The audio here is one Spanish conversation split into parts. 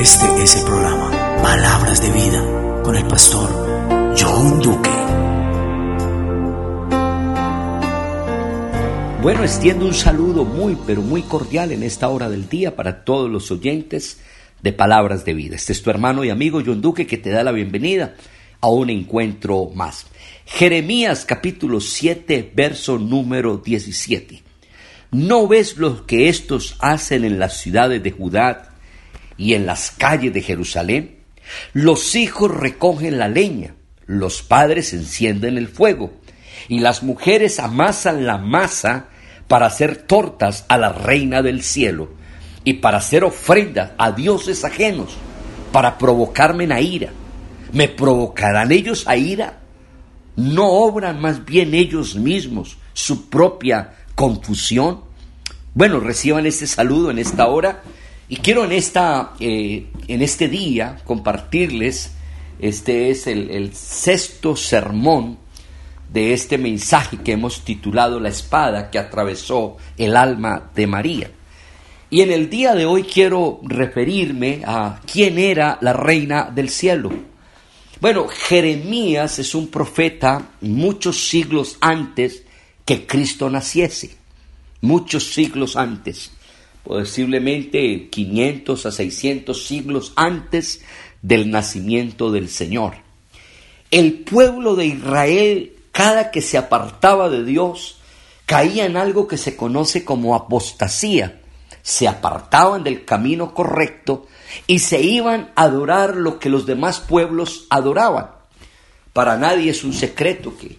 Este es el programa Palabras de Vida con el pastor John Duque. Bueno, extiendo un saludo muy, pero muy cordial en esta hora del día para todos los oyentes de Palabras de Vida. Este es tu hermano y amigo John Duque que te da la bienvenida a un encuentro más. Jeremías capítulo 7, verso número 17. ¿No ves lo que estos hacen en las ciudades de Judá y en las calles de Jerusalén? Los hijos recogen la leña, los padres encienden el fuego, y las mujeres amasan la masa para hacer tortas a la reina del cielo, y para hacer ofrendas a dioses ajenos, para provocarme a ira. ¿Me provocarán ellos a ira? ¿No obran más bien ellos mismos su propia confusión? Bueno, reciban este saludo en esta hora y quiero en, esta, eh, en este día compartirles, este es el, el sexto sermón de este mensaje que hemos titulado La espada que atravesó el alma de María. Y en el día de hoy quiero referirme a quién era la reina del cielo. Bueno, Jeremías es un profeta muchos siglos antes que Cristo naciese muchos siglos antes, posiblemente 500 a 600 siglos antes del nacimiento del Señor. El pueblo de Israel, cada que se apartaba de Dios, caía en algo que se conoce como apostasía. Se apartaban del camino correcto y se iban a adorar lo que los demás pueblos adoraban. Para nadie es un secreto que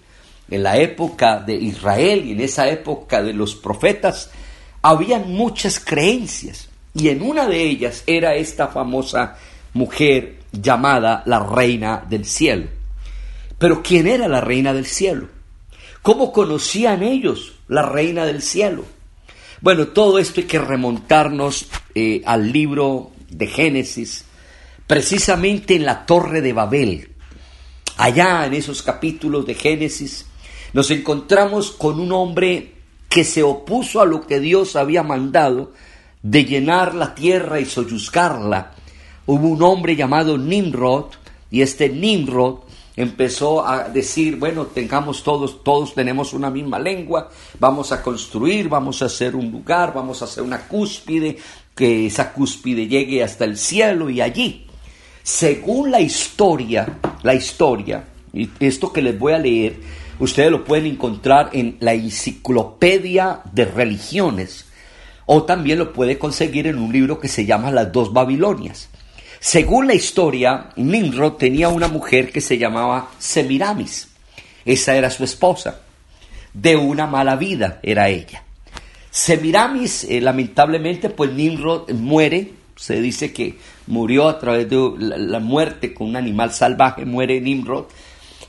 en la época de Israel y en esa época de los profetas, habían muchas creencias y en una de ellas era esta famosa mujer llamada la reina del cielo. Pero ¿quién era la reina del cielo? ¿Cómo conocían ellos la reina del cielo? Bueno, todo esto hay que remontarnos eh, al libro de Génesis, precisamente en la torre de Babel. Allá en esos capítulos de Génesis nos encontramos con un hombre que se opuso a lo que Dios había mandado de llenar la tierra y soyuzcarla. Hubo un hombre llamado Nimrod y este Nimrod empezó a decir, bueno, tengamos todos, todos tenemos una misma lengua, vamos a construir, vamos a hacer un lugar, vamos a hacer una cúspide, que esa cúspide llegue hasta el cielo y allí. Según la historia, la historia, y esto que les voy a leer, Ustedes lo pueden encontrar en la Enciclopedia de Religiones o también lo puede conseguir en un libro que se llama Las dos Babilonias. Según la historia, Nimrod tenía una mujer que se llamaba Semiramis. Esa era su esposa. De una mala vida era ella. Semiramis, eh, lamentablemente, pues Nimrod muere. Se dice que murió a través de la muerte con un animal salvaje, muere Nimrod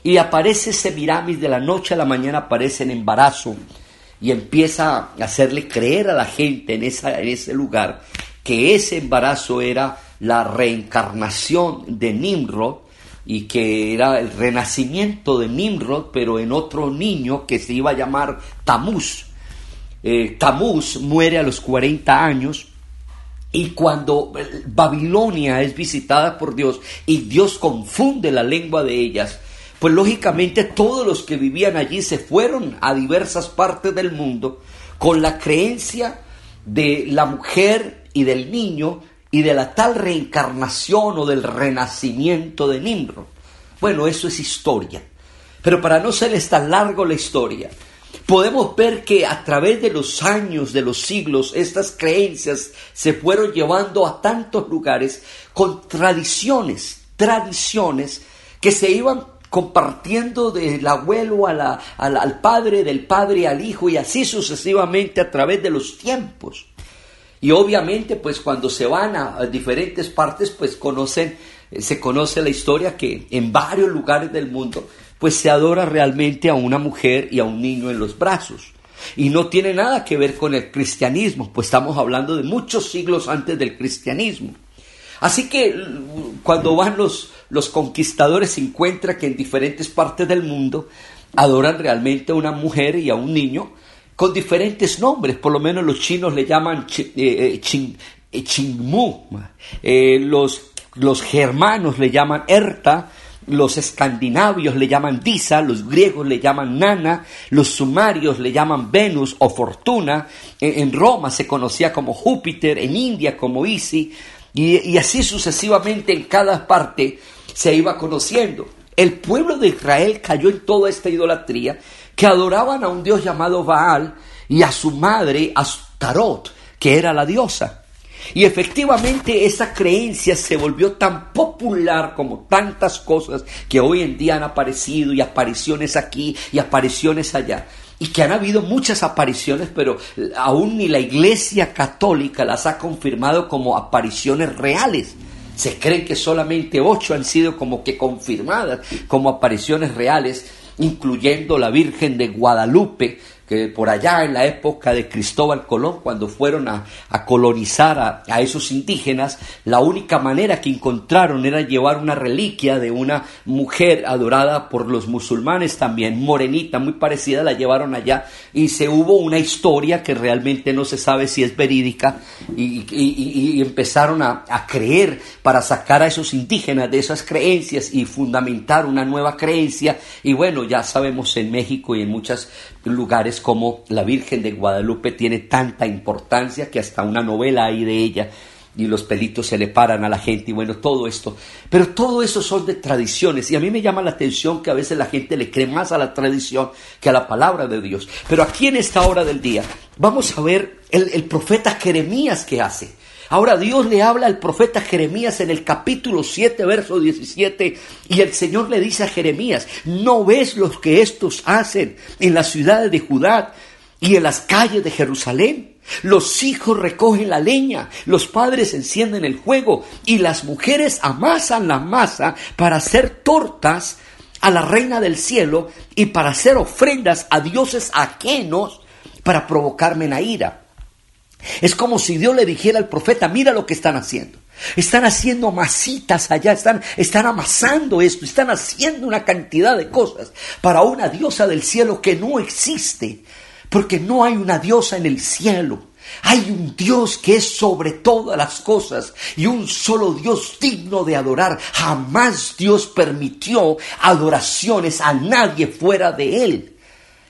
y aparece Semiramis de la noche a la mañana, aparece en embarazo y empieza a hacerle creer a la gente en, en ese lugar que ese embarazo era la reencarnación de Nimrod y que era el renacimiento de Nimrod, pero en otro niño que se iba a llamar Tamuz. Eh, Tamuz muere a los 40 años y cuando Babilonia es visitada por Dios y Dios confunde la lengua de ellas, pues lógicamente todos los que vivían allí se fueron a diversas partes del mundo con la creencia de la mujer y del niño y de la tal reencarnación o del renacimiento de Nimrod. Bueno, eso es historia. Pero para no serles tan largo la historia, podemos ver que a través de los años, de los siglos, estas creencias se fueron llevando a tantos lugares con tradiciones, tradiciones que se iban compartiendo del abuelo al padre, del padre al hijo y así sucesivamente a través de los tiempos. Y obviamente, pues cuando se van a, diferentes partes, pues conocen, eh, se conoce la historia que en varios lugares del mundo, pues se adora realmente a una mujer y a un niño en los brazos. Y no tiene nada que ver con el cristianismo, pues estamos hablando de muchos siglos antes del cristianismo. Así que cuando van los, los conquistadores se encuentra que en diferentes partes del mundo adoran realmente a una mujer y a un niño con diferentes nombres. Por lo menos los chinos le llaman eh, eh, Chingmu, eh, los, los germanos le llaman Erta, los escandinavios le llaman Disa, los griegos le llaman Nana, los sumarios le llaman Venus o Fortuna, en, Roma se conocía como Júpiter, en India como Isi, y así sucesivamente en cada parte se iba conociendo. El pueblo de Israel cayó en toda esta idolatría que adoraban a un dios llamado Baal y a su madre Astarot, que era la diosa. Y efectivamente esa creencia se volvió tan popular como tantas cosas que hoy en día han aparecido y apariciones aquí y apariciones allá. Y que han habido muchas apariciones, pero aún ni la Iglesia Católica las ha confirmado como apariciones reales. Se cree que solamente ocho han sido como que confirmadas como apariciones reales, incluyendo la Virgen de Guadalupe, que por allá en la época de Cristóbal Colón, cuando fueron a, colonizar a, esos indígenas, la única manera que encontraron era llevar una reliquia de una mujer adorada por los musulmanes también, morenita, muy parecida, la llevaron allá y se hubo una historia que realmente no se sabe si es verídica y empezaron a, a creer para sacar a esos indígenas de esas creencias y fundamentar una nueva creencia y bueno, ya sabemos en México y en muchos lugares como la Virgen de Guadalupe tiene tanta importancia que hasta una novela hay de ella y los pelitos se le paran a la gente y bueno, todo esto. Pero todo eso son de tradiciones y a mí me llama la atención que a veces la gente le cree más a la tradición que a la palabra de Dios. Pero aquí en esta hora del día vamos a ver el, el profeta Jeremías que hace. Ahora Dios le habla al profeta Jeremías en el capítulo 7, verso 17, y el Señor le dice a Jeremías, ¿no ves lo que estos hacen en las ciudades de Judá y en las calles de Jerusalén? Los hijos recogen la leña, los padres encienden el fuego y las mujeres amasan la masa para hacer tortas a la reina del cielo y para hacer ofrendas a dioses ajenos para provocarme la ira. Es como si Dios le dijera al profeta, mira lo que están haciendo. Están haciendo masitas allá, están, están amasando esto, están haciendo una cantidad de cosas para una diosa del cielo que no existe, porque no hay una diosa en el cielo. Hay un Dios que es sobre todas las cosas y un solo Dios digno de adorar. Jamás Dios permitió adoraciones a nadie fuera de Él.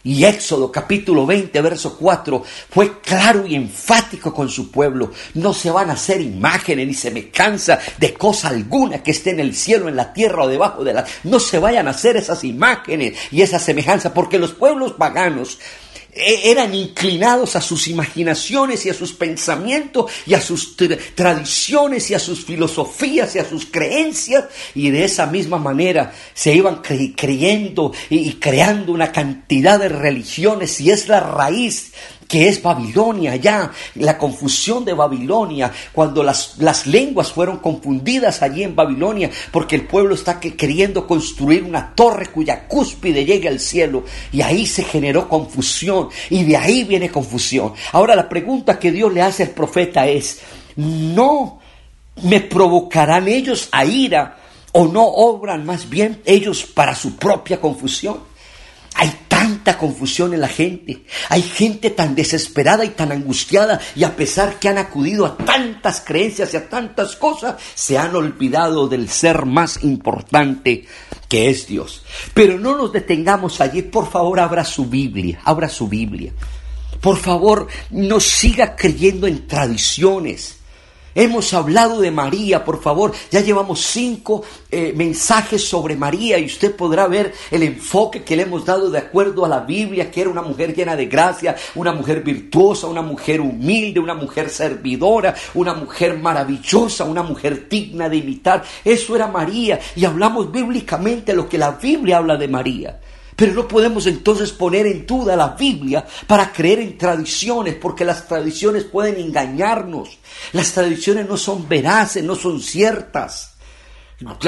Y Éxodo capítulo 20, verso 4, fue claro y enfático con su pueblo. No se van a hacer imágenes ni se me cansa de cosa alguna que esté en el cielo, en la tierra o debajo de la... No se vayan a hacer esas imágenes y esa semejanza, porque los pueblos paganos eran inclinados a sus imaginaciones y a sus pensamientos y a sus tradiciones y a sus filosofías y a sus creencias y de esa misma manera se iban creyendo y creando una cantidad de religiones y es la raíz que es Babilonia ya, la confusión de Babilonia, cuando las, las lenguas fueron confundidas allí en Babilonia, porque el pueblo está queriendo construir una torre cuya cúspide llegue al cielo, y ahí se generó confusión, y de ahí viene confusión. Ahora la pregunta que Dios le hace al profeta es, ¿no me provocarán ellos a ira o no obran más bien ellos para su propia confusión? Tanta confusión en la gente. Hay gente tan desesperada y tan angustiada y a pesar que han acudido a tantas creencias y a tantas cosas, se han olvidado del ser más importante que es Dios. Pero no nos detengamos allí. Por favor, abra su Biblia. Abra su Biblia. Por favor, no siga creyendo en tradiciones. Hemos hablado de María, por favor, ya llevamos cinco eh, mensajes sobre María y usted podrá ver el enfoque que le hemos dado de acuerdo a la Biblia, que era una mujer llena de gracia, una mujer virtuosa, una mujer humilde, una mujer servidora, una mujer maravillosa, una mujer digna de imitar. Eso era María y hablamos bíblicamente lo que la Biblia habla de María. Pero no podemos entonces poner en duda la Biblia para creer en tradiciones, porque las tradiciones pueden engañarnos. Las tradiciones no son veraces, no son ciertas.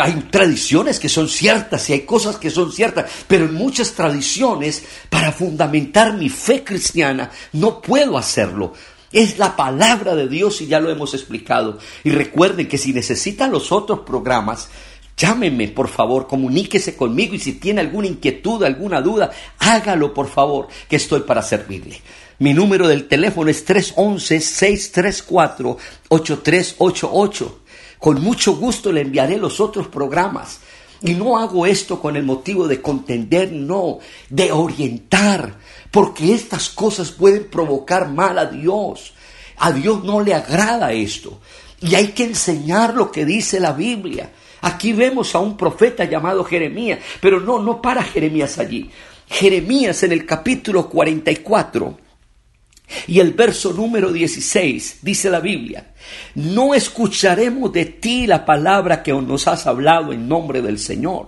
Hay tradiciones que son ciertas y hay cosas que son ciertas, pero en muchas tradiciones, para fundamentar mi fe cristiana, no puedo hacerlo. Es la palabra de Dios y ya lo hemos explicado. Y recuerden que si necesitan los otros programas, Llámeme, por favor, comuníquese conmigo y si tiene alguna inquietud, alguna duda, hágalo, por favor, que estoy para servirle. Mi número del teléfono es 311-634-8388. Con mucho gusto le enviaré los otros programas. Y no hago esto con el motivo de contender, no, de orientar, porque estas cosas pueden provocar mal a Dios. A Dios no le agrada esto. Y hay que enseñar lo que dice la Biblia. Aquí vemos a un profeta llamado Jeremías, pero no, no para Jeremías allí. Jeremías en el capítulo 44 y el verso número 16 dice la Biblia, no escucharemos de ti la palabra que nos has hablado en nombre del Señor,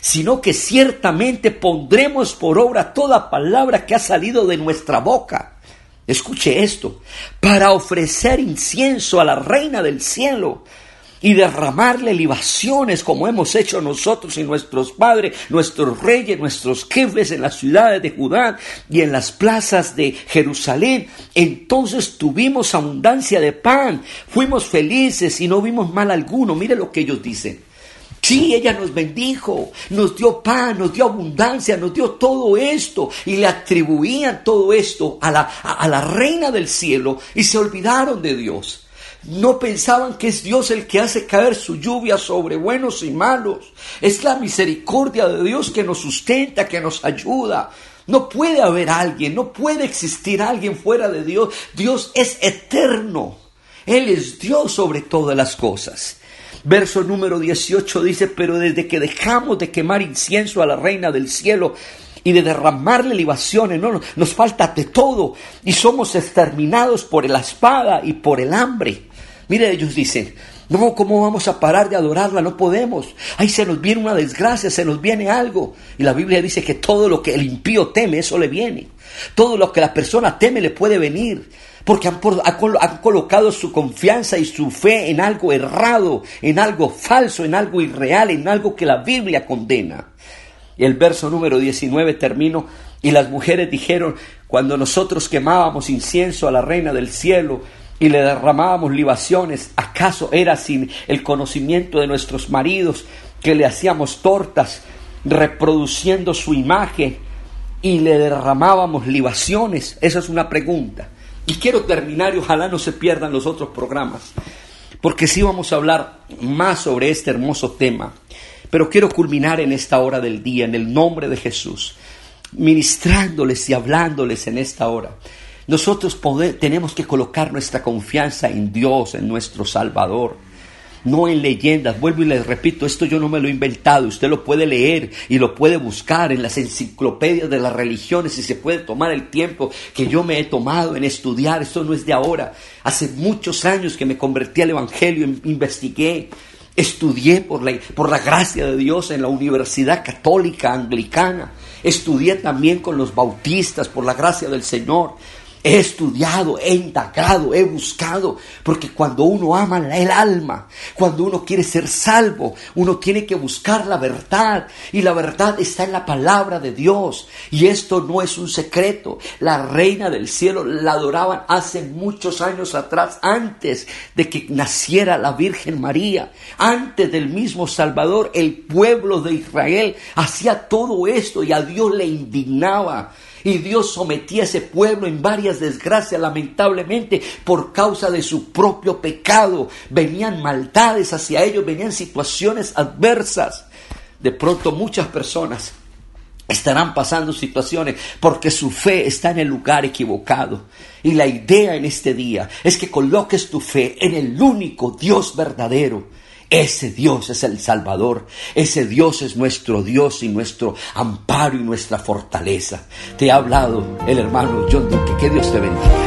sino que ciertamente pondremos por obra toda palabra que ha salido de nuestra boca. Escuche esto, para ofrecer incienso a la reina del cielo y derramarle libaciones como hemos hecho nosotros y nuestros padres, nuestros reyes, nuestros jefes en las ciudades de Judá y en las plazas de Jerusalén. Entonces tuvimos abundancia de pan, fuimos felices y no vimos mal alguno. Mire lo que ellos dicen. Sí, ella nos bendijo, nos dio pan, nos dio abundancia, nos dio todo esto y le atribuían todo esto a la, a la reina del cielo y se olvidaron de Dios. No pensaban que es Dios el que hace caer su lluvia sobre buenos y malos. Es la misericordia de Dios que nos sustenta, que nos ayuda. No puede haber alguien, no puede existir alguien fuera de Dios. Dios es eterno. Él es Dios sobre todas las cosas. Verso número 18 dice, pero desde que dejamos de quemar incienso a la reina del cielo, y de derramarle libaciones, no, nos falta de todo y somos exterminados por la espada y por el hambre. Mire, ellos dicen, no, ¿cómo vamos a parar de adorarla? No podemos. Ahí se nos viene una desgracia, se nos viene algo. Y la Biblia dice que todo lo que el impío teme, eso le viene. Todo lo que la persona teme le puede venir. Porque han, han colocado su confianza y su fe en algo errado, en algo falso, en algo irreal, en algo que la Biblia condena. Y el verso número 19 termino. Y las mujeres dijeron, cuando nosotros quemábamos incienso a la reina del cielo, y le derramábamos libaciones, ¿acaso era sin el conocimiento de nuestros maridos que le hacíamos tortas reproduciendo su imagen y le derramábamos libaciones? Esa es una pregunta. Y quiero terminar y ojalá no se pierdan los otros programas, porque sí vamos a hablar más sobre este hermoso tema. Pero quiero culminar en esta hora del día, en el nombre de Jesús, ministrándoles y hablándoles en esta hora. Nosotros tenemos que colocar nuestra confianza en Dios, en nuestro Salvador, no en leyendas. Vuelvo y les repito, esto yo no me lo he inventado, usted lo puede leer y lo puede buscar en las enciclopedias de las religiones y se puede tomar el tiempo que yo me he tomado en estudiar, esto no es de ahora. Hace muchos años que me convertí al Evangelio, investigué, Estudié por la, por la gracia de Dios en la Universidad Católica Anglicana. Estudié también con los bautistas por la gracia del Señor. He estudiado, he indagado, he buscado, porque cuando uno ama el alma, cuando uno quiere ser salvo, uno tiene que buscar la verdad y la verdad está en la palabra de Dios. Y esto no es un secreto. La reina del cielo la adoraban hace muchos años atrás, antes de que naciera la Virgen María, antes del mismo Salvador, el pueblo de Israel hacía todo esto y a Dios le indignaba y Dios sometía a ese pueblo en varias desgracias, lamentablemente, por causa de su propio pecado. Venían maldades hacia ellos, venían situaciones adversas. De pronto muchas personas estarán pasando situaciones porque su fe está en el lugar equivocado. Y la idea en este día es que coloques tu fe en el único Dios verdadero ese Dios es el Salvador. Ese Dios es nuestro Dios y nuestro amparo y nuestra fortaleza. Te ha hablado el hermano John Duque. Que Dios te bendiga.